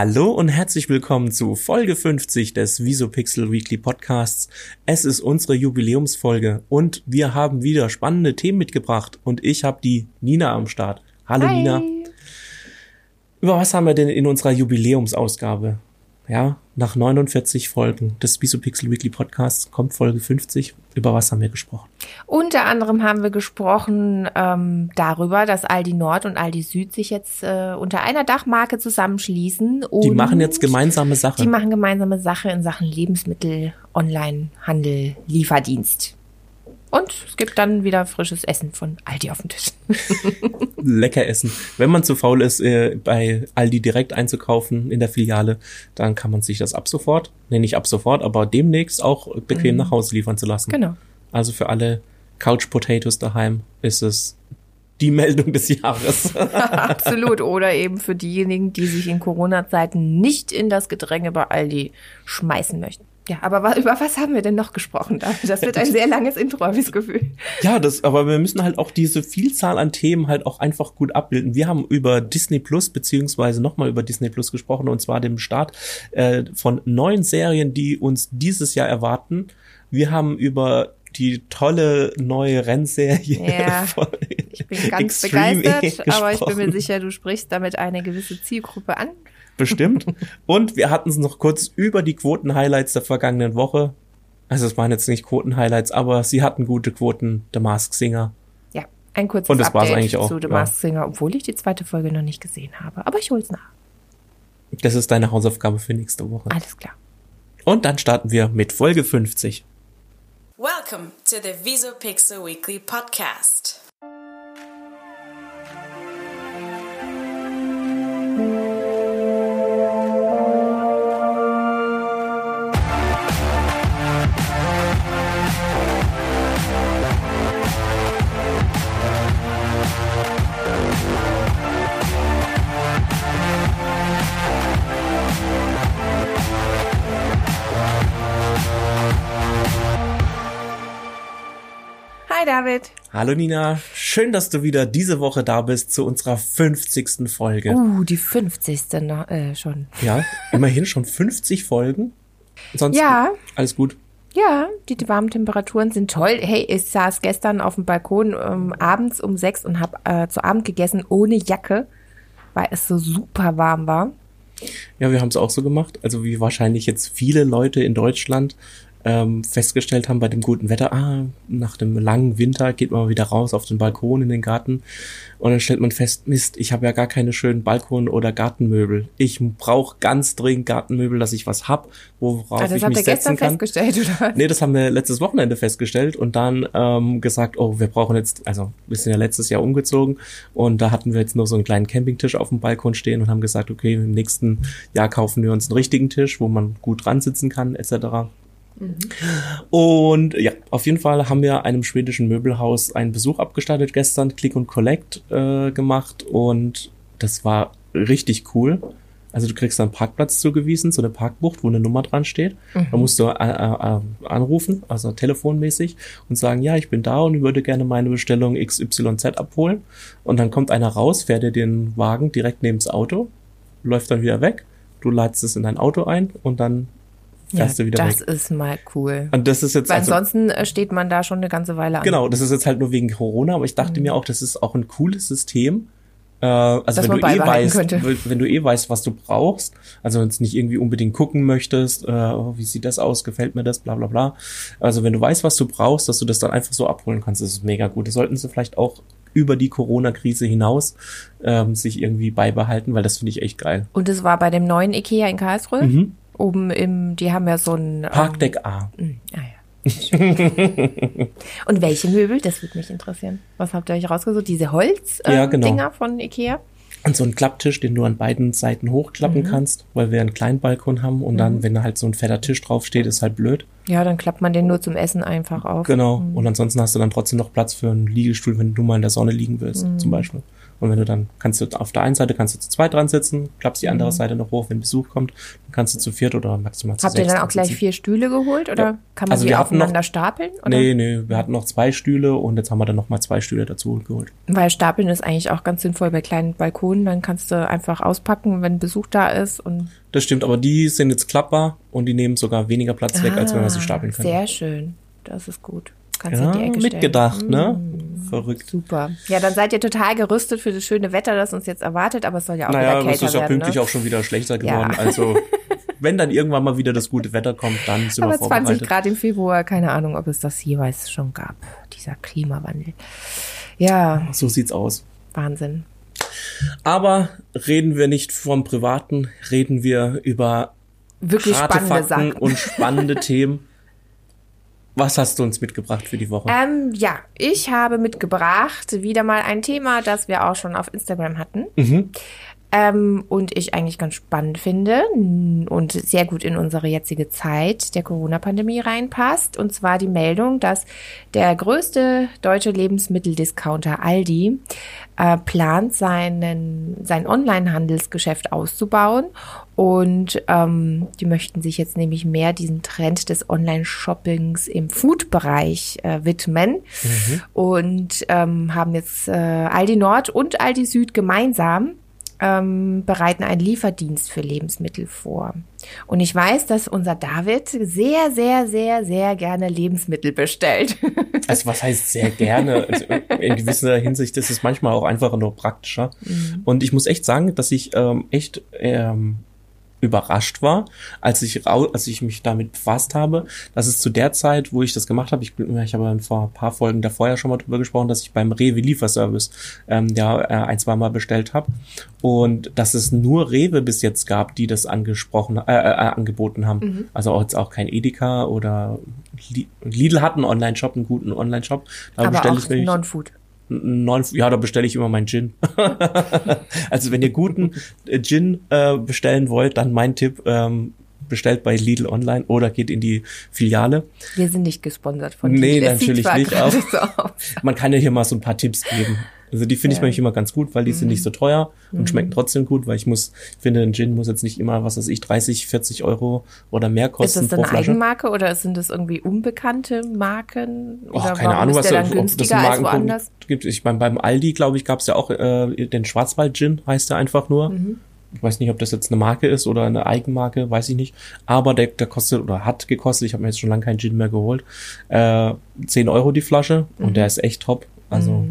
Hallo und herzlich willkommen zu Folge 50 des Visopixel Weekly Podcasts. Es ist unsere Jubiläumsfolge und wir haben wieder spannende Themen mitgebracht und ich habe die Nina am Start. Hallo Hi. Nina. Über was haben wir denn in unserer Jubiläumsausgabe? Ja, nach 49 Folgen des Visopixel Weekly Podcasts kommt Folge 50. Über was haben wir gesprochen? Unter anderem haben wir gesprochen ähm, darüber, dass Aldi Nord und Aldi Süd sich jetzt äh, unter einer Dachmarke zusammenschließen. Und Die machen jetzt gemeinsame Sache. Die machen gemeinsame Sache in Sachen Lebensmittel, Onlinehandel, Lieferdienst. Und es gibt dann wieder frisches Essen von Aldi auf dem Tisch. lecker essen. Wenn man zu faul ist, äh, bei Aldi direkt einzukaufen in der Filiale, dann kann man sich das ab sofort, nee, nicht ab sofort, aber demnächst auch bequem nach Hause liefern zu lassen. Genau. Also für alle Couch Potatoes daheim ist es die Meldung des Jahres. Absolut. Oder eben für diejenigen, die sich in Corona-Zeiten nicht in das Gedränge bei Aldi schmeißen möchten. Ja, aber über was haben wir denn noch gesprochen? Das wird ein sehr langes Intro, habe ich das Gefühl. ja, das, aber wir müssen halt auch diese Vielzahl an Themen halt auch einfach gut abbilden. Wir haben über Disney Plus beziehungsweise nochmal über Disney Plus gesprochen und zwar dem Start äh, von neuen Serien, die uns dieses Jahr erwarten. Wir haben über die tolle neue Rennserie Ja, Ich bin ganz Extreme E begeistert, aber ich bin mir sicher, du sprichst damit eine gewisse Zielgruppe an. Bestimmt. Und wir hatten es noch kurz über die Quoten-Highlights der vergangenen Woche. Also es waren jetzt nicht Quoten-Highlights, aber sie hatten gute Quoten. The Mask Singer. Ja, ein kurzes Und das Update eigentlich auch, zu The ja. Masked Singer, obwohl ich die zweite Folge noch nicht gesehen habe. Aber ich hol's nach. Das ist deine Hausaufgabe für nächste Woche. Alles klar. Und dann starten wir mit Folge 50. Welcome to the Visopixel Weekly Podcast. Hallo Nina, schön, dass du wieder diese Woche da bist zu unserer 50. Folge. Uh, die 50. Na, äh, schon. Ja, immerhin schon 50 Folgen. Sonst Ja. alles gut. Ja, die, die warmen Temperaturen sind toll. Hey, ich saß gestern auf dem Balkon ähm, abends um sechs und habe äh, zu Abend gegessen ohne Jacke, weil es so super warm war. Ja, wir haben es auch so gemacht. Also wie wahrscheinlich jetzt viele Leute in Deutschland ähm, festgestellt haben bei dem guten Wetter, ah, nach dem langen Winter geht man wieder raus auf den Balkon in den Garten und dann stellt man fest, Mist, ich habe ja gar keine schönen Balkon- oder Gartenmöbel. Ich brauche ganz dringend Gartenmöbel, dass ich was hab, worauf das ich habt mich ihr gestern setzen kann. festgestellt, oder? Nee, das haben wir letztes Wochenende festgestellt und dann ähm, gesagt, oh, wir brauchen jetzt, also wir sind ja letztes Jahr umgezogen und da hatten wir jetzt nur so einen kleinen Campingtisch auf dem Balkon stehen und haben gesagt, okay, im nächsten Jahr kaufen wir uns einen richtigen Tisch, wo man gut dran sitzen kann, etc. Und ja, auf jeden Fall haben wir einem schwedischen Möbelhaus einen Besuch abgestattet gestern, Click und Collect äh, gemacht und das war richtig cool. Also du kriegst einen Parkplatz zugewiesen, so eine Parkbucht, wo eine Nummer dran steht. Da musst du äh, äh, anrufen, also telefonmäßig und sagen, ja, ich bin da und würde gerne meine Bestellung XYZ abholen. Und dann kommt einer raus, fährt dir den Wagen direkt neben das Auto, läuft dann wieder weg. Du ladest es in dein Auto ein und dann wieder das weg. ist mal cool. Und das ist jetzt Weil also, ansonsten äh, steht man da schon eine ganze Weile an. Genau, das ist jetzt halt nur wegen Corona, aber ich Mhm. dachte mir auch, das ist auch ein cooles System. Äh, also wenn du eh weißt, könnte. wenn- wenn du eh weißt, was du brauchst, also jetzt nicht irgendwie unbedingt gucken möchtest, äh, oh, wie sieht das aus, gefällt mir das, bla bla bla. Also wenn du weißt, was du brauchst, dass du das dann einfach so abholen kannst, das ist mega gut. Das sollten sie vielleicht auch über die Corona-Krise hinaus ähm, sich irgendwie beibehalten, weil das finde ich echt geil. Und es war bei dem neuen Ikea in Karlsruhe. Mhm. Oben im, die haben ja so ein ähm, Parkdeck A. Ah ja. Und welche Möbel? Das würde mich interessieren. Was habt ihr euch rausgesucht? Diese Holz äh, Ja, genau. Von Ikea? Und so ein Klapptisch, den du an beiden Seiten hochklappen Mhm. kannst, weil wir einen kleinen Balkon haben und dann, wenn da halt so ein fetter Tisch draufsteht, ist halt blöd. Ja, dann klappt man den nur zum Essen einfach auf. Genau. Und ansonsten hast du dann trotzdem noch Platz für einen Liegestuhl, wenn du mal in der Sonne liegen willst, Mhm. zum Beispiel. Und wenn du dann kannst du auf der einen Seite kannst du zu zweit dran sitzen, klappst die andere Seite noch hoch, wenn Besuch kommt, dann kannst du zu viert oder maximal zu Habt ihr dann auch gleich sitzen. vier Stühle geholt oder Ja. kann man Also die wir hatten noch- aufeinander stapeln? Oder? Nee, nee, wir hatten noch zwei Stühle und jetzt haben wir dann noch mal zwei Stühle dazu geholt. Weil stapeln ist eigentlich auch ganz sinnvoll bei kleinen Balkonen. Dann kannst du einfach auspacken, wenn Besuch da ist. Und Das stimmt, aber die sind jetzt klappbar und die nehmen sogar weniger Platz weg, als wenn wir sie Ah, stapeln können. Sehr schön. Das ist gut. Kannst ja, mitgedacht, stellen. ne? Mm, Verrückt. Super. Ja, dann seid ihr total gerüstet für das schöne Wetter, das uns jetzt erwartet, aber es soll ja auch Naja, wieder es kälter ist ja werden. pünktlich ne? auch schon wieder schlechter Ja. geworden. Also, wenn dann irgendwann mal wieder das gute Wetter kommt, dann sind Aber wir 20 vorbereitet. Grad im Februar, keine Ahnung, ob es das jeweils schon gab, dieser Klimawandel. Ja, So sieht's aus. Wahnsinn. Aber reden wir nicht vom Privaten, reden wir über Wirklich spannende Fakten Sachen. und spannende Themen. Was hast du uns mitgebracht für die Woche? Ähm, ja, ich habe mitgebracht wieder mal ein Thema, das wir auch schon auf Instagram hatten. Mhm. Ähm, und ich eigentlich ganz spannend finde und sehr gut in unsere jetzige Zeit der Corona-Pandemie reinpasst. Und zwar die Meldung, dass der größte deutsche Lebensmitteldiscounter Aldi äh, plant, seinen, sein Online-Handelsgeschäft auszubauen. Und ähm, die möchten sich jetzt nämlich mehr diesem Trend des Online-Shoppings im Food-Bereich äh, widmen. Und ähm, haben jetzt äh, Aldi Nord und Aldi Süd gemeinsam ähm, bereiten einen Lieferdienst für Lebensmittel vor. Und ich weiß, dass unser David sehr, sehr, sehr, sehr gerne Lebensmittel bestellt. Also was heißt sehr gerne? Also in gewisser Hinsicht ist es manchmal auch einfach nur praktischer. Mhm. Und ich muss echt sagen, dass ich ähm, echt ähm, überrascht war, als ich als ich mich damit befasst habe, dass es zu der Zeit, wo ich das gemacht habe, ich, ich habe vor ein paar Folgen davor ja schon mal drüber gesprochen, dass ich beim Rewe Lieferservice ähm, ja äh, ein, zwei Mal bestellt habe und dass es nur Rewe bis jetzt gab, die das angesprochen äh, äh, angeboten haben. Mhm. Also auch jetzt auch kein Edeka oder Li- Lidl hat einen Online-Shop, einen guten Online-Shop. Da Aber bestelle auch ich Non-Food. Neun, ja, da bestelle ich immer meinen Gin. also wenn ihr guten äh, Gin äh, bestellen wollt, dann mein Tipp, ähm, bestellt bei Lidl online oder geht in die Filiale. Wir sind nicht gesponsert von Nee, Lidl. Sieht natürlich nicht, So. Man kann ja hier mal so ein paar Tipps geben. Also die finde ich. Mhm. nämlich immer ganz gut, weil die sind nicht so teuer und schmecken trotzdem gut, weil ich muss, ich finde, ein Gin muss jetzt nicht immer, was weiß ich, 30, 40 Euro oder mehr Ist kosten das pro eine. Eigenmarke oder sind das irgendwie unbekannte Marken? Och, Oder keine warum Ahnung, ist was da, ob das woanders? gibt. Ich meine, beim Aldi, glaube ich, gab es ja auch äh, den Schwarzwald Gin, heißt der einfach nur. Mhm. Ich weiß nicht, ob das jetzt eine Marke ist oder eine Eigenmarke, weiß ich nicht. Aber der, der kostet oder hat gekostet, ich habe mir jetzt schon lange keinen Gin mehr geholt, äh, 10 Euro die Flasche Mhm. und der ist echt top. Also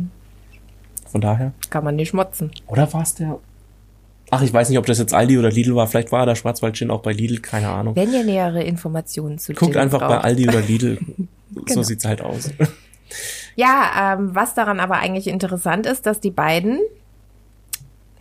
von daher. Kann man nicht schmotzen. Oder war es der? Ach, ich weiß nicht, ob das jetzt Aldi oder Lidl war. Vielleicht war der Schwarzwald Gin auch bei Lidl, keine Ahnung. Wenn ihr nähere Informationen zu Guckt Gin einfach bei braucht. Aldi oder Lidl. Genau. So sieht's halt aus. Ja, ähm, was daran aber eigentlich interessant ist, dass die beiden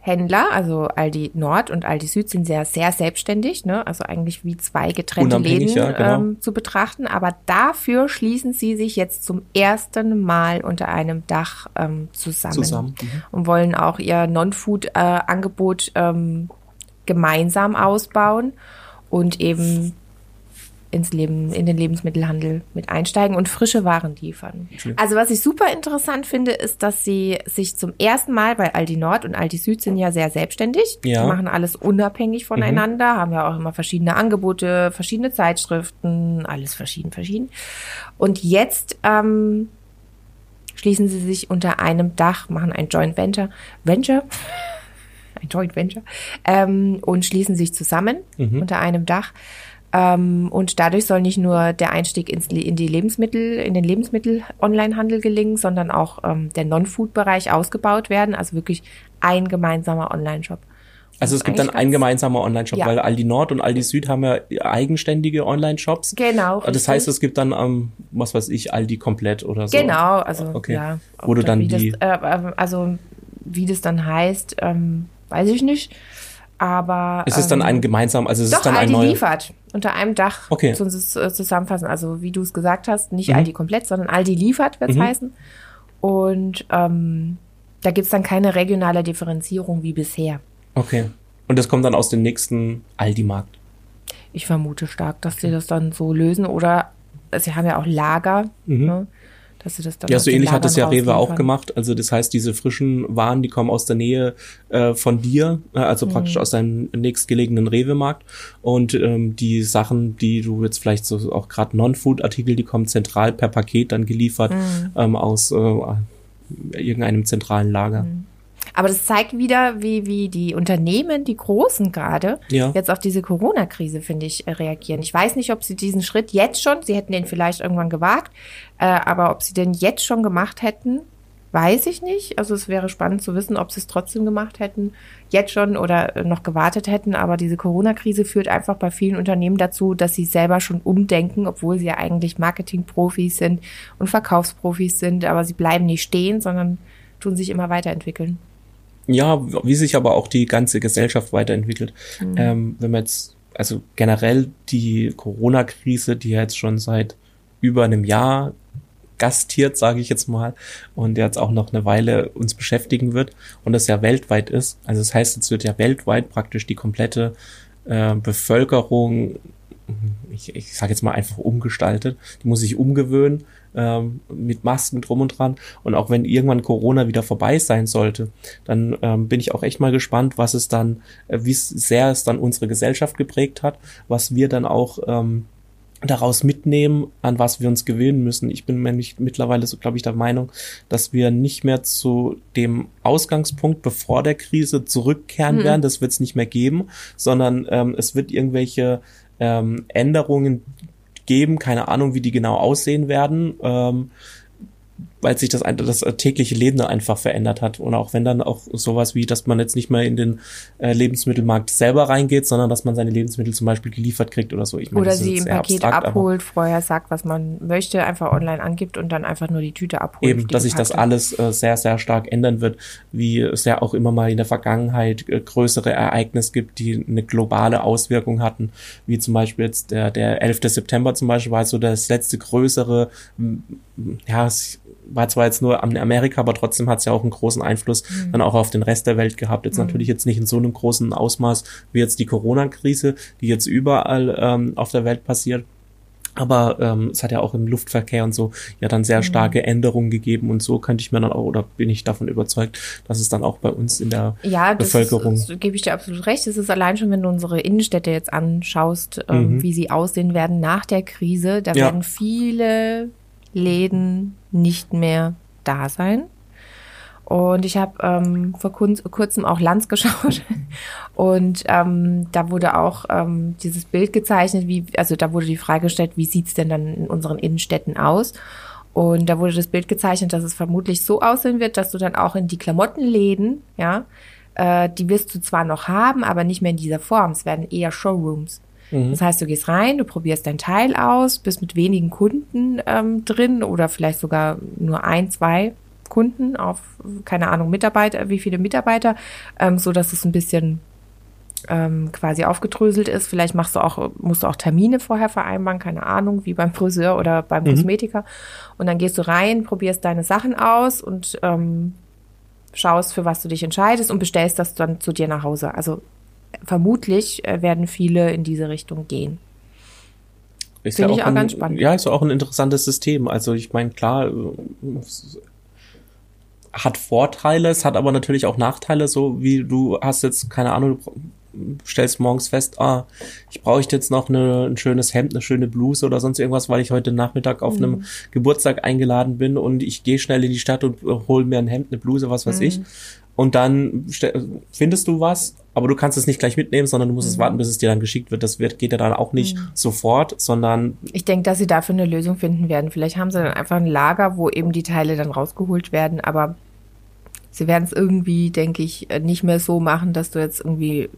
Händler, also Aldi Nord und Aldi Süd, sind sehr, sehr selbstständig, ne? also eigentlich wie zwei getrennte Läden ja, genau. ähm, zu betrachten. Aber dafür schließen sie sich jetzt zum ersten Mal unter einem Dach ähm, zusammen, Zusammen, mhm. und wollen auch ihr Non-Food-Angebot ähm, gemeinsam ausbauen und eben ins Leben, in den Lebensmittelhandel mit einsteigen und frische Waren liefern. Also was ich super interessant finde, ist, dass sie sich zum ersten Mal, weil Aldi Nord und Aldi Süd sind ja sehr selbstständig, Ja. die machen alles unabhängig voneinander, haben ja auch immer verschiedene Angebote, verschiedene Zeitschriften, alles verschieden, verschieden. Und jetzt ähm, schließen sie sich unter einem Dach, machen ein Joint Venture, Venture, ein Joint Venture, ähm, und schließen sich zusammen unter einem Dach. Ähm, und dadurch soll nicht nur der Einstieg ins, in die Lebensmittel, in den Lebensmittel-Online-Handel gelingen, sondern auch ähm, der Non-Food-Bereich ausgebaut werden. Also wirklich ein gemeinsamer Online-Shop. Also es gibt dann Eigentlich ein ganz- gemeinsamer Online-Shop, Ja. weil Aldi Nord und Aldi Süd haben ja eigenständige Online-Shops. Genau. Das richtig. heißt, es gibt dann, ähm, was weiß ich, Aldi komplett oder so. Genau, also Okay. ja. Wo du dann wie die- Das, äh, also wie das dann heißt, ähm, weiß ich nicht. Aber Es ist dann ähm, ein gemeinsam, also es Doch, ist dann ein Aldi neuer. liefert unter einem Dach. Okay. Zu uns äh, zusammenfassen. Also wie du es gesagt hast, nicht Mhm. Aldi komplett, sondern Aldi liefert wird es Mhm. heißen. Und ähm, da gibt's dann keine regionale Differenzierung wie bisher. Okay. Und das kommt dann aus dem nächsten Aldi-Markt. Ich vermute stark, dass sie das dann so lösen. Oder sie haben ja auch Lager. Mhm. Ne? Dass sie das dann Ja, so ähnlich hat es ja Rewe auch rausliefern. gemacht. Also das heißt, diese frischen Waren, die kommen aus der Nähe äh, von dir, äh, also Mhm. praktisch aus deinem nächstgelegenen Rewe-Markt. Und ähm, die Sachen, die du jetzt vielleicht so auch gerade Non-Food-Artikel, die kommen zentral per Paket dann geliefert Mhm. ähm, aus äh, irgendeinem zentralen Lager. Mhm. Aber das zeigt wieder, wie, wie die Unternehmen, die Großen gerade, Ja. jetzt auf diese Corona-Krise, finde ich, äh, reagieren. Ich weiß nicht, ob sie diesen Schritt jetzt schon, sie hätten den vielleicht irgendwann gewagt, äh, aber ob sie den jetzt schon gemacht hätten, weiß ich nicht. Also es wäre spannend zu wissen, ob sie es trotzdem gemacht hätten, jetzt schon oder äh, noch gewartet hätten. Aber diese Corona-Krise führt einfach bei vielen Unternehmen dazu, dass sie selber schon umdenken, obwohl sie ja eigentlich Marketing-Profis sind und Verkaufsprofis sind, aber sie bleiben nicht stehen, sondern tun sich immer weiterentwickeln. Ja, wie sich aber auch die ganze Gesellschaft weiterentwickelt. Mhm. Ähm, wenn man jetzt, also generell die Corona-Krise, die ja jetzt schon seit über einem Jahr gastiert, sage ich jetzt mal, und jetzt auch noch eine Weile uns beschäftigen wird und das ja weltweit ist. Also das heißt, jetzt wird ja weltweit praktisch die komplette äh, Bevölkerung, ich, ich sage jetzt mal einfach umgestaltet, die muss sich umgewöhnen ähm, mit Masken drum und dran. Und auch wenn irgendwann Corona wieder vorbei sein sollte, dann ähm, bin ich auch echt mal gespannt, was es dann, äh, wie sehr es dann unsere Gesellschaft geprägt hat, was wir dann auch ähm, daraus mitnehmen, an was wir uns gewöhnen müssen. Ich bin nämlich mittlerweile so, glaube ich, der Meinung, dass wir nicht mehr zu dem Ausgangspunkt bevor der Krise zurückkehren Mhm. werden. Das wird es nicht mehr geben, sondern ähm, es wird irgendwelche ähm, Änderungen geben, keine Ahnung, wie die genau aussehen werden. Ähm, weil sich das, das tägliche Leben da einfach verändert hat. Und auch wenn dann auch sowas wie, dass man jetzt nicht mehr in den äh, Lebensmittelmarkt selber reingeht, sondern dass man seine Lebensmittel zum Beispiel geliefert kriegt oder so. Ich meine, Oder sie im Paket abstrakt, abholt, vorher sagt, was man möchte, einfach online angibt und dann einfach nur die Tüte abholt. Eben, dass sich das alles äh, sehr, sehr stark ändern wird, wie es ja auch immer mal in der Vergangenheit äh, größere Ereignisse gibt, die eine globale Auswirkung hatten, wie zum Beispiel jetzt der, der 11. September zum Beispiel war so das letzte größere, ja, war zwar jetzt nur in Amerika, aber trotzdem hat es ja auch einen großen Einfluss dann auch auf den Rest der Welt gehabt. Jetzt natürlich jetzt nicht in so einem großen Ausmaß wie jetzt die Corona-Krise, die jetzt überall ähm, auf der Welt passiert. Aber ähm, es hat ja auch im Luftverkehr und so ja dann sehr starke Änderungen gegeben und so könnte ich mir dann auch oder bin ich davon überzeugt, dass es dann auch bei uns in der ja, das Bevölkerung. Ist, das gebe ich dir absolut recht. Es ist allein schon, wenn du unsere Innenstädte jetzt anschaust, ähm, Mhm. wie sie aussehen werden nach der Krise. Da Ja. werden viele Läden nicht mehr da sein. Und ich habe ähm, vor kurz, kurzem auch Lanz geschaut und ähm, da wurde auch ähm, dieses Bild gezeichnet, wie, also da wurde die Frage gestellt, wie sieht's denn dann in unseren Innenstädten aus? Und da wurde das Bild gezeichnet, dass es vermutlich so aussehen wird, dass du dann auch in die Klamottenläden, ja, äh, die wirst du zwar noch haben, aber nicht mehr in dieser Form. Es werden eher Showrooms. Das heißt, du gehst rein, du probierst dein Teil aus, bist mit wenigen Kunden ähm, drin oder vielleicht sogar nur ein, zwei Kunden auf, keine Ahnung, Mitarbeiter, wie viele Mitarbeiter, ähm, so dass es ein bisschen ähm, quasi aufgedröselt ist. Vielleicht machst du auch, musst du auch Termine vorher vereinbaren, keine Ahnung, wie beim Friseur oder beim Kosmetiker. Und dann gehst du rein, probierst deine Sachen aus und ähm, schaust, für was du dich entscheidest und bestellst das dann zu dir nach Hause. Also vermutlich äh, werden viele in diese Richtung gehen. Ist Finde ich auch ein, ganz spannend. Ja, ist auch ein interessantes System. Also ich meine, klar, äh, hat Vorteile, es hat aber natürlich auch Nachteile, so wie du hast jetzt, keine Ahnung, du stellst morgens fest, ah, ich bräuchte jetzt noch eine, ein schönes Hemd, eine schöne Bluse oder sonst irgendwas, weil ich heute Nachmittag auf einem Geburtstag eingeladen bin und ich gehe schnell in die Stadt und äh, hol mir ein Hemd, eine Bluse, was weiß ich. Und dann findest du was, aber du kannst es nicht gleich mitnehmen, sondern du musst es warten, bis es dir dann geschickt wird. Das wird, geht ja dann auch nicht sofort, sondern Ich denke, dass sie dafür eine Lösung finden werden. Vielleicht haben sie dann einfach ein Lager, wo eben die Teile dann rausgeholt werden, aber sie werden es irgendwie, denke ich, äh, nicht mehr so machen, dass du jetzt irgendwie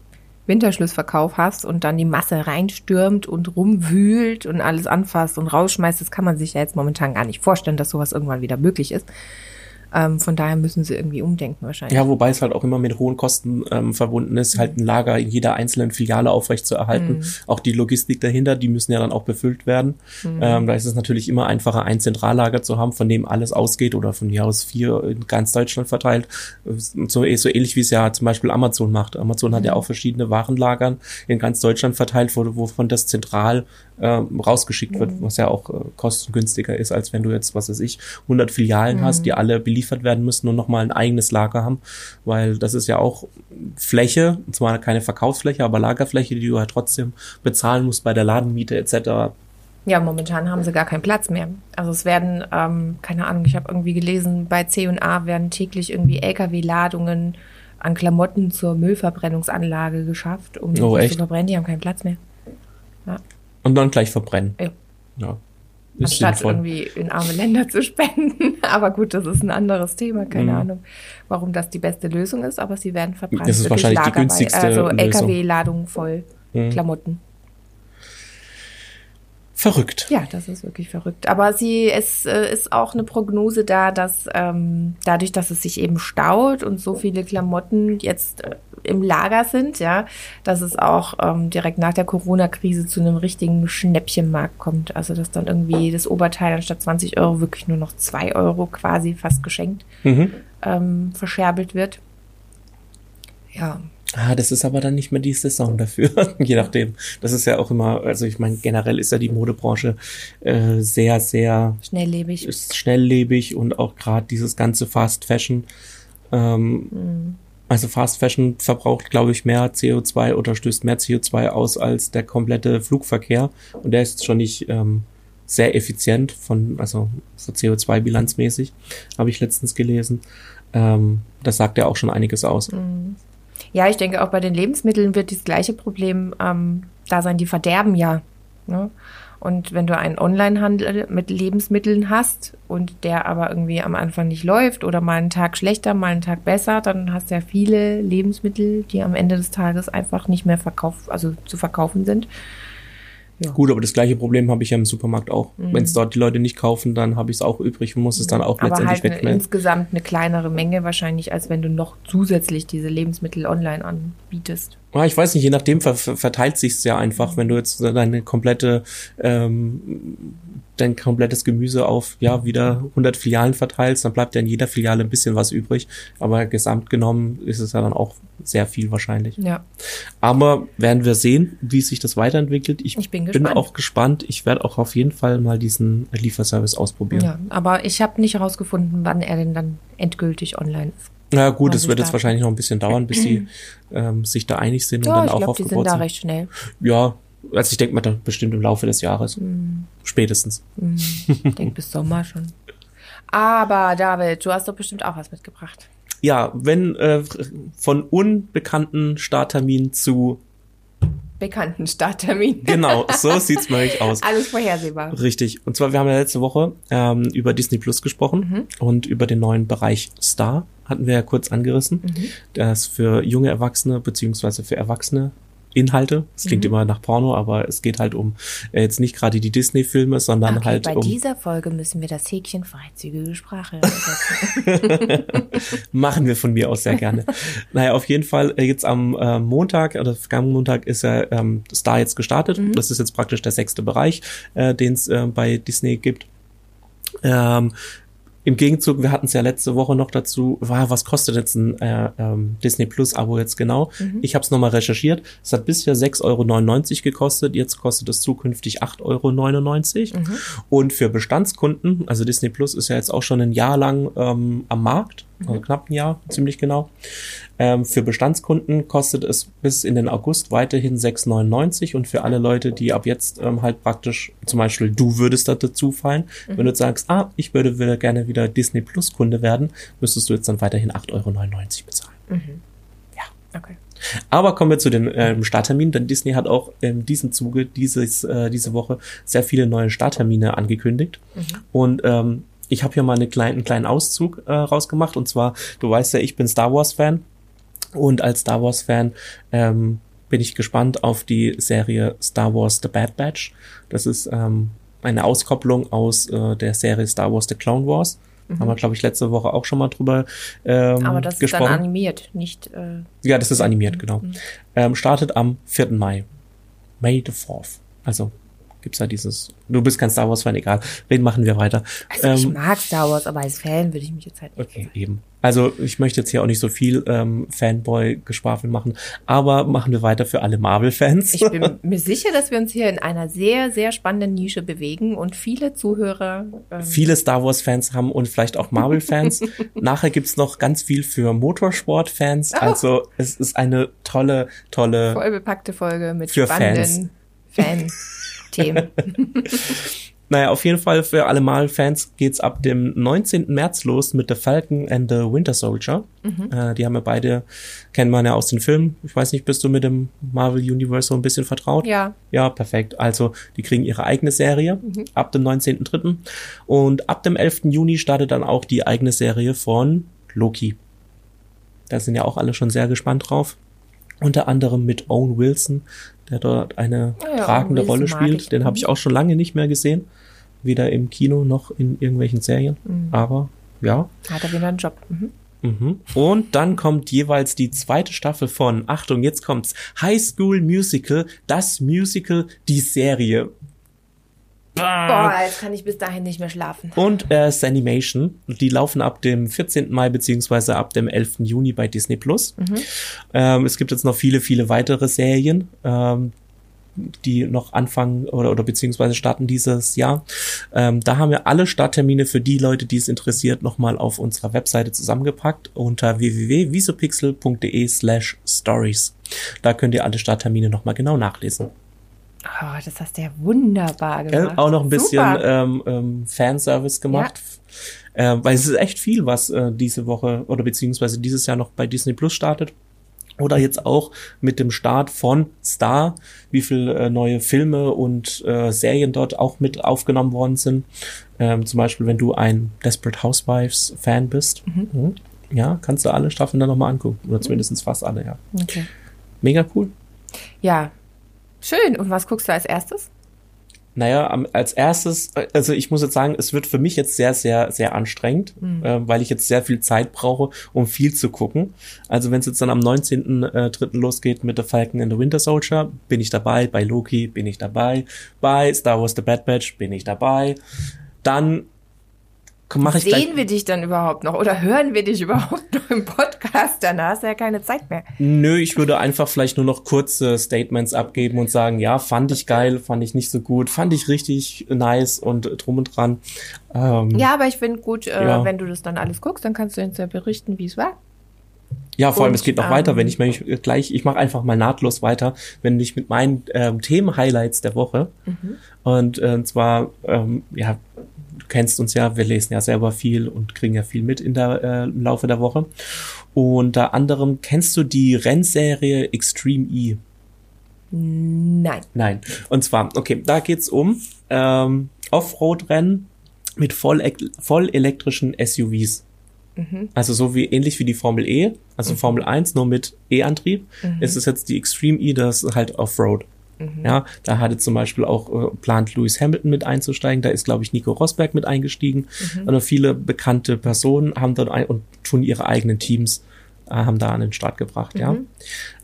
Winterschlussverkauf hast und dann die Masse reinstürmt und rumwühlt und alles anfasst und rausschmeißt. Das kann man sich ja jetzt momentan gar nicht vorstellen, dass sowas irgendwann wieder möglich ist. Ähm, von daher müssen sie irgendwie umdenken wahrscheinlich. Ja, wobei es halt auch immer mit hohen Kosten ähm, verbunden ist, halt ein Lager in jeder einzelnen Filiale aufrecht zu erhalten. Auch die Logistik dahinter, die müssen ja dann auch befüllt werden. Ähm, da ist es natürlich immer einfacher, ein Zentrallager zu haben, von dem alles ausgeht oder von hier aus vier in ganz Deutschland verteilt. So, so ähnlich wie es ja zum Beispiel Amazon macht. Amazon hat ja auch verschiedene Warenlagern in ganz Deutschland verteilt, wo, wovon das zentral ähm, rausgeschickt wird, was ja auch äh, kostengünstiger ist, als wenn du jetzt, was weiß ich, 100 Filialen hast, die alle beliefert werden müssen und nochmal ein eigenes Lager haben, weil das ist ja auch Fläche, zwar keine Verkaufsfläche, aber Lagerfläche, die du halt trotzdem bezahlen musst bei der Ladenmiete etc. Ja, momentan haben sie gar keinen Platz mehr. Also es werden, ähm, keine Ahnung, ich habe irgendwie gelesen, bei C&A werden täglich irgendwie LKW-Ladungen an Klamotten zur Müllverbrennungsanlage geschafft, um die Oh, zu verbrennen. Die haben keinen Platz mehr. Ja. Und dann gleich verbrennen. Ja. Ja. Anstatt sinnvoll. irgendwie in arme Länder zu spenden. Aber gut, das ist ein anderes Thema. Keine Mhm. Ahnung, warum das die beste Lösung ist, aber sie werden verbrannt. Das ist wahrscheinlich die günstigste Also Lösung. LKW-Ladungen voll Mhm. Klamotten. Verrückt. Ja, das ist wirklich verrückt. Aber sie, es äh, ist auch eine Prognose da, dass ähm, dadurch, dass es sich eben staut und so viele Klamotten jetzt äh, im Lager sind, ja, dass es auch ähm, direkt nach der Corona-Krise zu einem richtigen Schnäppchenmarkt kommt. Also dass dann irgendwie das Oberteil anstatt 20 Euro wirklich nur noch 2 Euro quasi fast geschenkt Mhm. ähm, verscherbelt wird. Ja, Ah, das ist aber dann nicht mehr die Saison dafür, je nachdem. Das ist ja auch immer, also ich meine, generell ist ja die Modebranche äh, sehr, sehr schnelllebig. ist schnelllebig und auch gerade dieses ganze Fast Fashion. Ähm, Mhm. Also Fast Fashion verbraucht, glaube ich, mehr CO2 oder stößt mehr CO2 aus als der komplette Flugverkehr. Und der ist schon nicht ähm, sehr effizient von, also so CO2-bilanzmäßig, habe ich letztens gelesen. Ähm, das sagt ja auch schon einiges aus. Mhm. Ja, ich denke, auch bei den Lebensmitteln wird das gleiche Problem ähm, da sein. Die verderben ja. Ne? Und wenn du einen Onlinehandel mit Lebensmitteln hast und der aber irgendwie am Anfang nicht läuft oder mal einen Tag schlechter, mal einen Tag besser, dann hast du ja viele Lebensmittel, die am Ende des Tages einfach nicht mehr verkauf, also zu verkaufen sind. Gut, aber das gleiche Problem habe ich ja im Supermarkt auch. Wenn es dort die Leute nicht kaufen, dann habe ich es auch übrig und muss es dann auch Mhm. Aber letztendlich halt eine, insgesamt eine kleinere Menge wahrscheinlich, als wenn du noch zusätzlich diese Lebensmittel online anbietest. Ah, ich weiß nicht, je nachdem ver ver- verteilt sich's ja einfach, wenn du jetzt deine komplette, ähm, dein komplettes Gemüse auf, ja, wieder 100 Filialen verteilst, dann bleibt ja in jeder Filiale ein bisschen was übrig. Aber gesamt genommen ist es ja dann auch sehr viel wahrscheinlich. Ja. Aber werden wir sehen, wie sich das weiterentwickelt. Ich, Ich bin bin auch gespannt. Ich werde auch auf jeden Fall mal diesen Lieferservice ausprobieren. Ja, aber ich habe nicht herausgefunden, wann er denn dann endgültig online ist. Na gut, es wird jetzt wahrscheinlich noch ein bisschen dauern, bis sie ähm, sich da einig sind und Ja, dann ich auch glaube, die sind aufgebaut da sind. recht schnell. Ja, also ich denke mal, da bestimmt im Laufe des Jahres. Mm. Spätestens. Ich denke bis Sommer schon. Aber David, du hast doch bestimmt auch was mitgebracht. Ja, wenn äh, von unbekannten Startterminen zu Bekannten Starttermin. genau, so sieht's mal richtig aus. Alles vorhersehbar. Richtig. Und zwar, wir haben ja letzte Woche ähm, über Disney Plus gesprochen und über den neuen Bereich Star hatten wir ja kurz angerissen. Das für junge Erwachsene beziehungsweise für Erwachsene Inhalte. Es klingt immer nach Porno, aber es geht halt um äh, jetzt nicht gerade die Disney-Filme, sondern Okay, halt bei um dieser Folge müssen wir das Häkchen freizügige Sprache. Machen wir von mir aus sehr gerne. naja, auf jeden Fall, äh, jetzt am äh, Montag oder vergangenen Montag ist er ähm, Star jetzt gestartet. Das ist jetzt praktisch der sechste Bereich, äh, den es äh, bei Disney gibt. Ähm, Im Gegenzug, wir hatten es ja letzte Woche noch dazu, war, was kostet jetzt ein äh, ähm, Disney Plus Abo jetzt genau? Ich habe es nochmal recherchiert. Es hat bisher 6,99 Euro gekostet, jetzt kostet es zukünftig 8,99 Euro. Und für Bestandskunden, also Disney Plus ist ja jetzt auch schon ein Jahr lang ähm, am Markt, also knapp ein Jahr, ziemlich genau. Ähm, für Bestandskunden kostet es bis in den August weiterhin 6,99 und für alle Leute, die ab jetzt ähm, halt praktisch, zum Beispiel du würdest da dazu fallen, wenn du sagst, ah, ich würde wieder gerne wieder Disney Plus Kunde werden, müsstest du jetzt dann weiterhin 8,99 Euro bezahlen. Okay. Aber kommen wir zu den ähm, Startterminen, denn Disney hat auch in diesem Zuge dieses, äh, diese Woche sehr viele neue Starttermine angekündigt. Und ähm, ich habe hier mal eine klein, einen kleinen Auszug äh, rausgemacht. Und zwar, du weißt ja, ich bin Star Wars-Fan. Und als Star Wars-Fan ähm, bin ich gespannt auf die Serie Star Wars The Bad Batch. Das ist ähm, eine Auskopplung aus äh, der Serie Star Wars The Clone Wars. Haben wir, glaube ich, letzte Woche auch schon mal drüber ähm, Aber das ist gesprochen. dann animiert, nicht. Äh, Ja, das ist animiert, genau. Ähm, startet am 4. Mai. May the 4th. Also gibt's ja dieses, du bist kein Star Wars-Fan, egal, reden machen wir weiter. Also ich Ähm, mag Star Wars, aber als Fan würde ich mich jetzt halt nicht. Okay, eben. Also ich möchte jetzt hier auch nicht so viel ähm, Fanboy-Geschwafel machen, aber machen wir weiter für alle Marvel-Fans. Ich bin mir sicher, dass wir uns hier in einer sehr, sehr spannenden Nische bewegen und viele Zuhörer. Ähm, Viele Star Wars-Fans haben und vielleicht auch Marvel-Fans. Nachher gibt's noch ganz viel für Motorsport-Fans. Oh. Also es ist eine tolle, tolle voll bepackte Folge mit Für spannenden Fan-Themen. Naja, auf jeden Fall für alle Marvel-Fans geht's ab dem 19. März los mit The Falcon and the Winter Soldier. Mhm. Äh, die haben wir beide, kennen wir ja aus den Filmen. Ich weiß nicht, bist du mit dem Marvel Universe so ein bisschen vertraut? ja, Ja, perfekt. Also, die kriegen ihre eigene Serie ab dem 19.3. Und ab dem 11. Juni startet dann auch die eigene Serie von Loki. Da sind ja auch alle schon sehr gespannt drauf. Unter anderem mit Owen Wilson, der dort eine Ah ja, tragende Rolle spielt. Den habe ich auch schon lange nicht mehr gesehen. Weder im Kino noch in irgendwelchen Serien. Mhm. Aber ja, hat er wieder einen Job. Mhm. Mhm. Und dann kommt jeweils die zweite Staffel von, Achtung, jetzt kommt's, High School Musical, das Musical, die Serie. Boah, jetzt kann ich bis dahin nicht mehr schlafen. Und äh, Sanimation, die laufen ab dem 14. Mai beziehungsweise ab dem 11. Juni bei Disney Plus. Ähm, es gibt jetzt noch viele, viele weitere Serien, ähm, die noch anfangen oder, oder beziehungsweise starten dieses Jahr. Ähm, da haben wir alle Starttermine für die Leute, die es interessiert, nochmal auf unserer Webseite zusammengepackt unter www.visopixel.de slash stories. Da könnt ihr alle Starttermine nochmal genau nachlesen. Oh, das hast du ja wunderbar gemacht. Auch noch ein bisschen ähm, ähm, Fanservice gemacht. Äh, weil es ist echt viel, was äh, diese Woche oder beziehungsweise dieses Jahr noch bei Disney Plus startet. Oder jetzt auch mit dem Start von Star, wie viele äh, neue Filme und äh, Serien dort auch mit aufgenommen worden sind. Ähm, zum Beispiel, wenn du ein Desperate Housewives Fan bist. Mhm. Ja, kannst du alle Staffeln dann nochmal angucken. Oder zumindest fast alle, ja. Okay. Mega cool. Ja, schön. Und was guckst du als erstes? Naja, als erstes, äh, also ich muss jetzt sagen, es wird für mich jetzt sehr, sehr, sehr anstrengend, äh, weil ich jetzt sehr viel Zeit brauche, um viel zu gucken. Also wenn es jetzt dann am 19.3. losgeht mit The Falcon and the Winter Soldier, bin ich dabei. Bei Loki bin ich dabei. Bei Star Wars The Bad Batch bin ich dabei. Dann mache ich Sehen wir dich dann überhaupt noch oder hören wir dich überhaupt noch im Podcast? Danach hast du ja keine Zeit mehr. Nö, ich würde einfach vielleicht nur noch kurze Statements abgeben und sagen, ja, fand ich geil, fand ich nicht so gut, fand ich richtig nice und drum und dran. Ähm, Ja, aber ich finde gut, äh, Ja. wenn du das dann alles guckst, dann kannst du uns ja berichten, wie es war. Ja, vor allem, Und, es geht noch ähm, weiter, wenn ich mich gleich, ich mache einfach mal nahtlos weiter, wenn ich mit meinen ähm, Themen-Highlights der Woche und äh, zwar, ähm, ja, du kennst uns ja, wir lesen ja selber viel und kriegen ja viel mit in der äh, im Laufe der Woche. Unter anderem kennst du die Rennserie Extreme E? Nein. Nein. Und zwar, okay, da geht's um ähm, Offroad-Rennen mit voll, voll elektrischen SUVs. Also so wie ähnlich wie die Formel E, also Formel 1 nur mit E-Antrieb, ist es jetzt die Extreme E, das ist halt Offroad. Ja, da hatte zum Beispiel auch äh, plant Lewis Hamilton mit einzusteigen, da ist glaube ich Nico Rosberg mit eingestiegen. Und viele bekannte Personen haben dort ein, und tun ihre eigenen Teams äh, haben da an den Start gebracht, ja.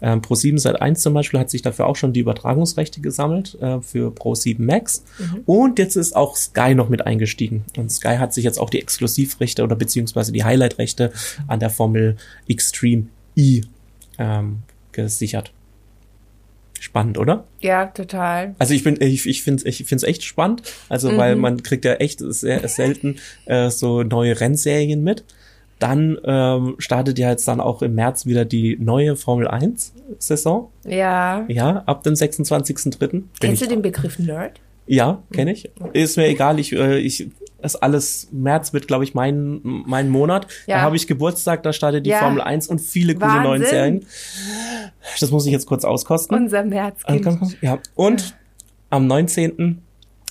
Ähm, Pro7 Sat 1 zum Beispiel hat sich dafür auch schon die Übertragungsrechte gesammelt äh, für Pro7 Max. Und jetzt ist auch Sky noch mit eingestiegen. Und Sky hat sich jetzt auch die Exklusivrechte oder beziehungsweise die Highlight-Rechte an der Formel Extreme E ähm, gesichert. Spannend, oder? Ja, total. Also ich bin, ich, ich finde ich find's echt spannend. Also weil man kriegt ja echt sehr selten äh, so neue Rennserien mit. Dann ähm, startet ja jetzt dann auch im März wieder die neue Formel 1 Saison. Ja. Ja, ab dem 26.3. Bin Kennst ich, du den Begriff Nerd? Ja, kenne ich. Ist mir egal, ich, äh, ich ist alles, März wird, glaube ich, mein, mein Monat. Ja. Da habe ich Geburtstag, da startet die Ja. Formel 1 und viele coole neuen. Serien. Das muss ich jetzt kurz auskosten. Unser Märzkind. Also Ja, und am 19.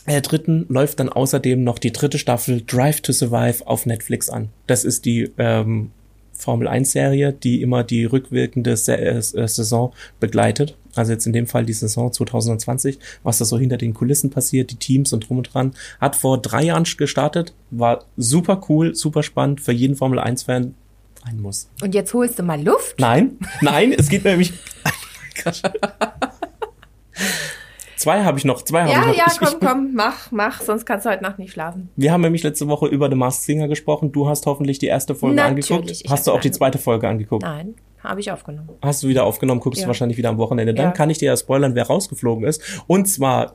Äh, dritten läuft dann außerdem noch die dritte Staffel Drive to Survive auf Netflix an. Das ist die ähm, Formel 1 Serie, die immer die rückwirkende Se äh, Saison begleitet. Also jetzt in dem Fall die Saison 2020, was da so hinter den Kulissen passiert, die Teams und drum und dran. Hat vor drei Jahren gestartet, war super cool, super spannend, für jeden Formel 1 Fan ein Muss. Und jetzt holst du mal Luft. Nein, nein, es geht nämlich. Zwei habe ich noch, zwei habe Ja, ich noch. ja, ich, komm, komm, mach, mach, sonst kannst du heute Nacht nicht schlafen. Wir haben nämlich letzte Woche über The Masked Singer gesprochen. Du hast hoffentlich die erste Folge Natürlich, angeguckt. Hast du auch die zweite Folge angeguckt? Nein, habe ich aufgenommen. Hast du wieder aufgenommen, guckst Ja. du wahrscheinlich wieder am Wochenende. Dann Ja. kann ich dir ja spoilern, wer rausgeflogen ist. Und zwar,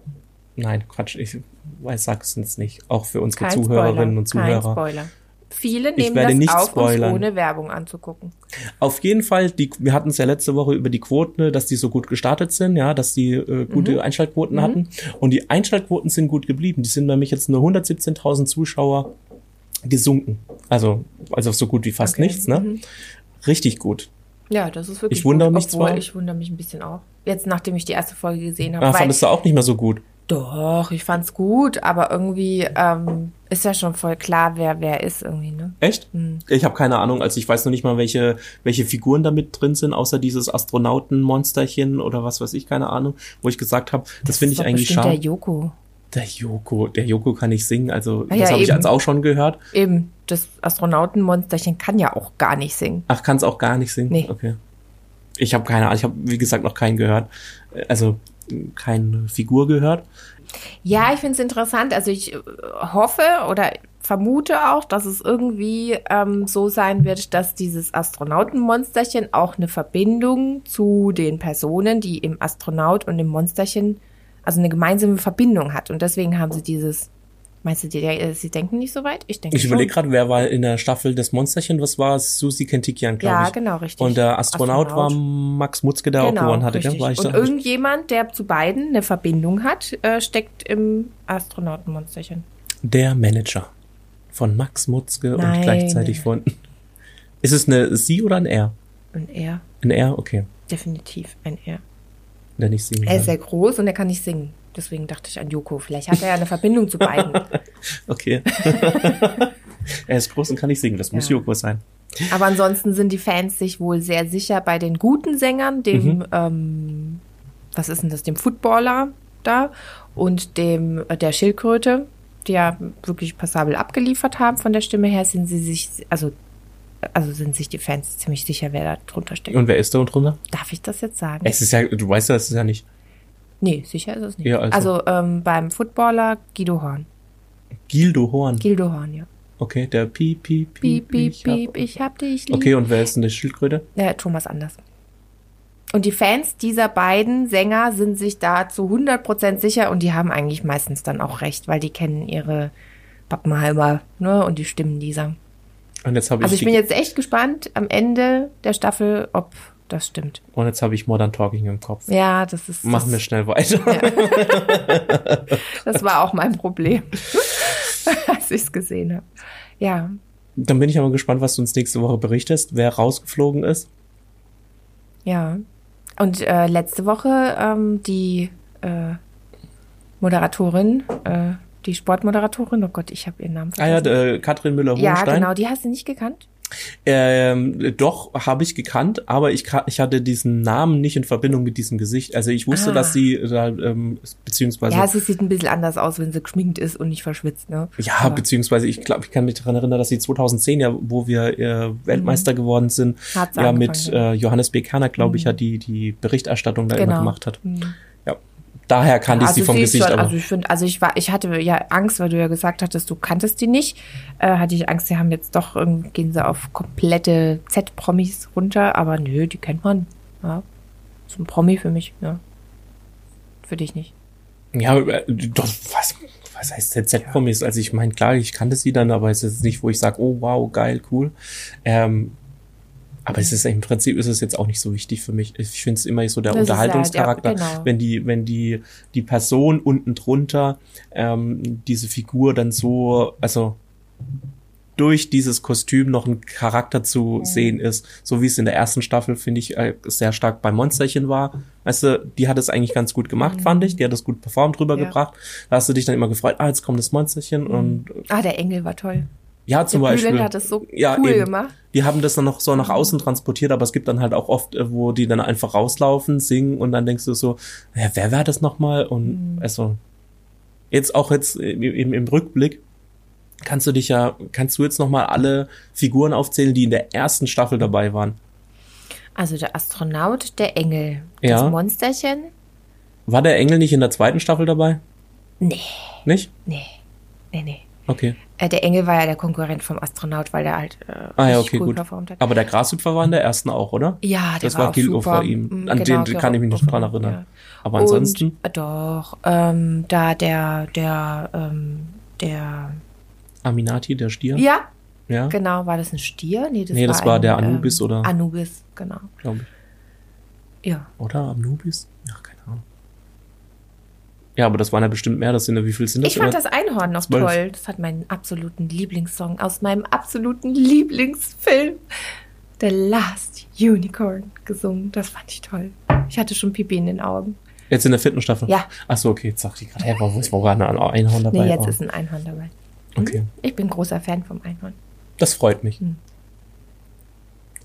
nein, Quatsch, ich weiß, sag's jetzt nicht. Auch für unsere Kein Zuhörerinnen Spoiler, und Zuhörer. Kein Spoiler. Viele Ich nehmen werde das nicht auf, spoilern. ohne Werbung anzugucken. Auf jeden Fall, die, wir hatten es ja letzte Woche über die Quoten, dass die so gut gestartet sind, ja, dass die äh, gute Mhm. Einschaltquoten hatten. Und die Einschaltquoten sind gut geblieben. Die sind nämlich jetzt nur 117.000 Zuschauer gesunken. Also, also so gut wie fast Okay. nichts, ne? Mhm. Richtig gut. Ja, das ist wirklich Ich wundere gut, mich obwohl zwar- Ich wundere mich ein bisschen auch. Jetzt, nachdem ich die erste Folge gesehen habe. Ah, fandest du auch nicht mehr so gut. doch, ich fand's gut, aber irgendwie ähm, ist ja schon voll klar, wer wer ist irgendwie, ne? Echt? Mhm. Ich habe keine Ahnung. Also ich weiß noch nicht mal, welche, welche Figuren da mit drin sind, außer dieses Astronautenmonsterchen oder was weiß ich, keine Ahnung, wo ich gesagt habe, das, finde ich eigentlich schade. der Joko. Der Joko, der Joko kann nicht singen, also Ah das ja, habe ich jetzt auch schon gehört. Eben, das Astronautenmonsterchen kann ja auch gar nicht singen. Ach, kann es auch gar nicht singen? Nee. Okay. Ich habe keine Ahnung, ich habe wie gesagt noch keinen gehört. Also keine Figur gehört. Ja, ich finde es interessant. Also ich äh, hoffe oder vermute auch, dass es irgendwie ähm, so sein wird, dass dieses Astronautenmonsterchen auch eine Verbindung zu den Personen, die im Astronaut und im Monsterchen, also eine gemeinsame Verbindung hat. Und deswegen haben sie dieses. Meinst du, die, äh, sie denken nicht so weit? Ich denke Ich überlege gerade, wer war in der Staffel des Monsterchen? Was war es? Susi Kentikian, glaube Ja, ich. genau, richtig. Und der Astronaut, war Max Mutzke, der auch gewonnen hatte. Gell? Genau. War ich Und irgendjemand, der zu beiden eine Verbindung hat, äh, steckt im Astronautenmonsterchen. Der Manager von Max Mutzke und Nein. gleichzeitig von. Ist es eine Sie oder ein R? Und er, Ein R, okay. definitiv ein er. Der nicht singen Er ist sehr groß und er kann nicht singen. Deswegen dachte ich an Joko. Vielleicht hat er ja eine Verbindung zu beiden. Okay. er ist groß und kann nicht singen. Das muss Ja. Joko sein. Aber ansonsten sind die Fans sich wohl sehr sicher bei den guten Sängern, dem, ähm, was ist denn das, dem Footballer da und dem äh, der Schildkröte, die ja wirklich passabel abgeliefert haben von der Stimme her, sind sie sich, also, also sind sich die Fans ziemlich sicher, wer da drunter steckt. Und wer ist da drunter? Darf ich das jetzt sagen? Es ist ja, du weißt ja, es ist ja nicht Nee, sicher ist es nicht. Ja, also- also ähm, beim Footballer Guido Horn. Gildo Horn. Guido Horn, ja. Okay, der Piep, Piep, Piep, piep, ich hab- piep, ich hab dich lieb. Okay, und wer ist denn der Schildkröte? Ja, Thomas Anders. Und die Fans dieser beiden Sänger sind sich da zu 100% sicher und die haben eigentlich meistens dann auch recht, weil die kennen ihre Pappenheimer ne, und die Stimmen dieser. Und jetzt habe ich, Also ich die- bin jetzt echt gespannt am Ende der Staffel, ob das stimmt. und jetzt habe ich Modern Talking im Kopf. Ja, das ist. Machen wir schnell weiter. das war auch mein Problem, als ich es gesehen habe. Ja, Dann bin ich aber gespannt, was du uns nächste Woche berichtest, wer rausgeflogen ist. ja. Und äh, letzte Woche ähm, die äh, Moderatorin, äh, die Sportmoderatorin, oh Gott, ich habe ihren Namen Ah ja, vergessen. äh, Katrin Müller-Hohenstein. Ja, genau, die hast du nicht gekannt? Ähm, doch, habe ich gekannt, aber ich, ich hatte diesen Namen nicht in Verbindung mit diesem Gesicht. Also ich wusste, Ah. dass sie da, ähm, beziehungsweise, Ja, ja, sie sieht ein bisschen anders aus, wenn sie geschminkt ist und nicht verschwitzt, ne? Aber beziehungsweise ich glaube, ich kann mich daran erinnern, dass sie 2010 ja, wo wir äh, Weltmeister geworden sind, Hat sie ja mit ja. äh, Johannes B. Kerner, glaube ich, ja die die Berichterstattung da immer Genau. gemacht hat. Mhm. Ja, daher kannte ich also sie vom sie ist Gesicht, schon, aber also ich finde, also ich war, ich hatte ja Angst, weil du ja gesagt hattest, du kanntest die nicht. Äh, hatte ich Angst, sie haben jetzt doch gehen sie auf komplette Z-Promis runter, aber nö, die kennt man. Ja. So ein Promi für mich, ja. Für dich nicht. ja, äh, doch, was, was heißt ZZ-Promis? Also ich meine, klar, ich kannte sie dann, aber es ist nicht, wo ich sage, oh wow, geil, cool. Ähm, aber es ist im Prinzip ist es jetzt auch nicht so wichtig für mich. Ich finde es immer so der Das ja Unterhaltungscharakter, der- genau. wenn die, wenn die die Person unten drunter ähm, diese Figur dann so, also durch dieses Kostüm noch ein Charakter zu sehen ist, so wie es in der ersten Staffel finde ich äh, sehr stark bei Monsterchen war. Weißt du, die hat es eigentlich ganz gut gemacht, fand ich. Die hat es gut performt rübergebracht. Da hast du dich dann immer gefreut, ah, jetzt kommt das Monsterchen und Ah, der Engel war toll. Ja, zum der Beispiel. Bülent hat das so ja, cool eben. gemacht. Die haben das dann noch so nach außen transportiert, aber es gibt dann halt auch oft, äh, wo die dann einfach rauslaufen, singen und dann denkst du so, ja, wer war das nochmal? Und Mhm. also jetzt auch jetzt im, im, im Rückblick kannst du dich ja, kannst du jetzt nochmal alle Figuren aufzählen, die in der ersten Staffel dabei waren. Also der Astronaut, der Engel, Ja. das Monsterchen, War der Engel nicht in der zweiten Staffel dabei? Nee, Nicht? nee, nee, nee. Okay. Äh, der Engel war ja der Konkurrent vom Astronaut, weil der halt äh, Ah ja, okay, gut. performt hat. Aber der Grashüpfer war in der ersten auch, oder? Ja, der das war war auch Gilgo super. vor ihm. Mm, An genau, den kann ich mich nicht dran erinnern. ja. Aber ansonsten, Und, äh, doch, ähm, da der, der, ähm, der, Aminati, der Stier. ja, Ja, genau, war das ein Stier? Nee, das, Nee, war, das war ein, der Anubis, ähm, oder? Anubis, genau. glaube ich. Ja. Oder Anubis? Ja, aber das waren ja bestimmt mehr. Das sind ja, wie viel sind das? Ich fand das Einhorn noch Zwölf. toll. Das hat meinen absoluten Lieblingssong aus meinem absoluten Lieblingsfilm The Last Unicorn gesungen. Das fand ich toll. Ich hatte schon Pipi in den Augen. Jetzt in der vierten Staffel? Ja. Ach so, okay. Jetzt dachte ich gerade, hä, wo ist wo war ein Einhorn dabei? Nee, jetzt Oh, ist ein Einhorn dabei. Okay. Ich bin großer Fan vom Einhorn. Das freut mich. Hm.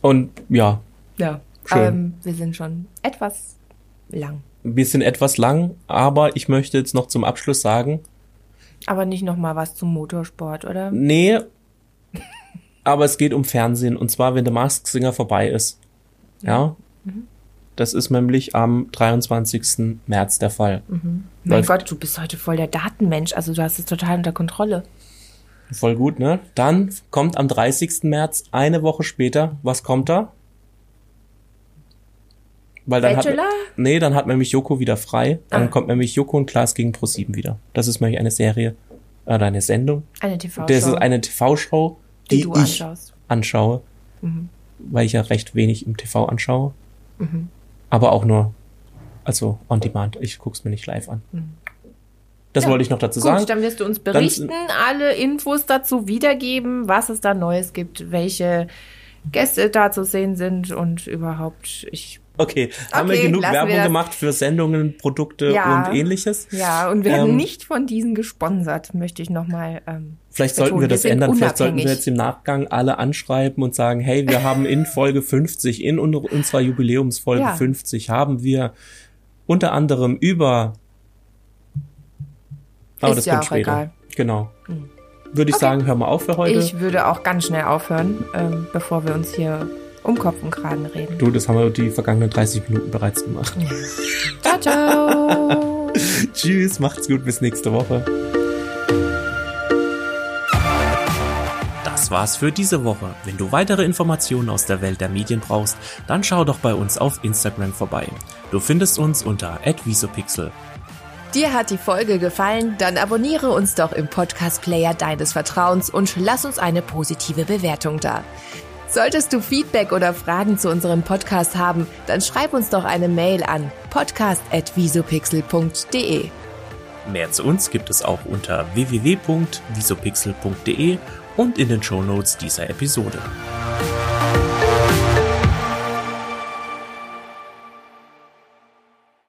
Und ja, Ja. Schön. Ähm, wir sind schon etwas lang. Wir sind etwas lang, aber ich möchte jetzt noch zum Abschluss sagen, Aber nicht noch mal was zum Motorsport, oder? nee, aber es geht um Fernsehen und zwar, wenn der Mask Singer vorbei ist. Ja. Mhm. Das ist nämlich am 23. März der Fall. Mein Läuft- Gott, du bist heute voll der Datenmensch. Also du hast es total unter Kontrolle. Voll gut, ne? Dann kommt am 30. März, eine Woche später, was kommt da? Weil dann hat, Bachelor? Nee, dann hat nämlich Joko wieder frei. Dann Ah. kommt nämlich Joko und Klaas gegen Pro7 wieder. Das ist nämlich eine Serie oder eine Sendung. Eine TV-Show, Das ist eine TV-Show, die, die, du ich anschaust. anschaue, Mhm. weil ich ja recht wenig im TV anschaue. Aber auch nur, also on demand. Ich guck's mir nicht live an. Das Mhm. Ja. wollte ich noch dazu Gut, sagen. dann wirst du uns Dann- berichten, alle Infos dazu wiedergeben, was es da Neues gibt, welche Gäste da zu sehen sind und überhaupt, ich, Okay, haben wir genug wir Werbung das. gemacht für Sendungen, Produkte Ja. und ähnliches? ja, und wir werden Ähm, nicht von diesen gesponsert, möchte ich nochmal, ähm, Vielleicht betonen. sollten wir das sind ändern. Vielleicht sollten wir unabhängig. jetzt im Nachgang alle anschreiben und sagen, hey, wir haben in Folge 50, in un- unserer Jubiläumsfolge Ja. 50, haben wir unter anderem über aber Ist das ja kommt später. egal. Genau. Würde ich Okay. sagen, hör mal auf für heute. Ich würde auch ganz schnell aufhören, ähm, bevor wir uns hier um Kopf und Kragen reden. du, das haben wir die vergangenen 30 Minuten bereits gemacht. Ciao, ciao. Tschüss, macht's gut, bis nächste Woche. Das war's für diese Woche. Wenn du weitere Informationen aus der Welt der Medien brauchst, dann schau doch bei uns auf Instagram vorbei. Du findest uns unter @visopixel. Dir hat die Folge gefallen? Dann abonniere uns doch im Podcast-Player deines Vertrauens und lass uns eine positive Bewertung da. Solltest du Feedback oder Fragen zu unserem Podcast haben, dann schreib uns doch eine Mail an podcast.visopixel.de. Mehr zu uns gibt es auch unter www.visopixel.de und in den Shownotes dieser Episode.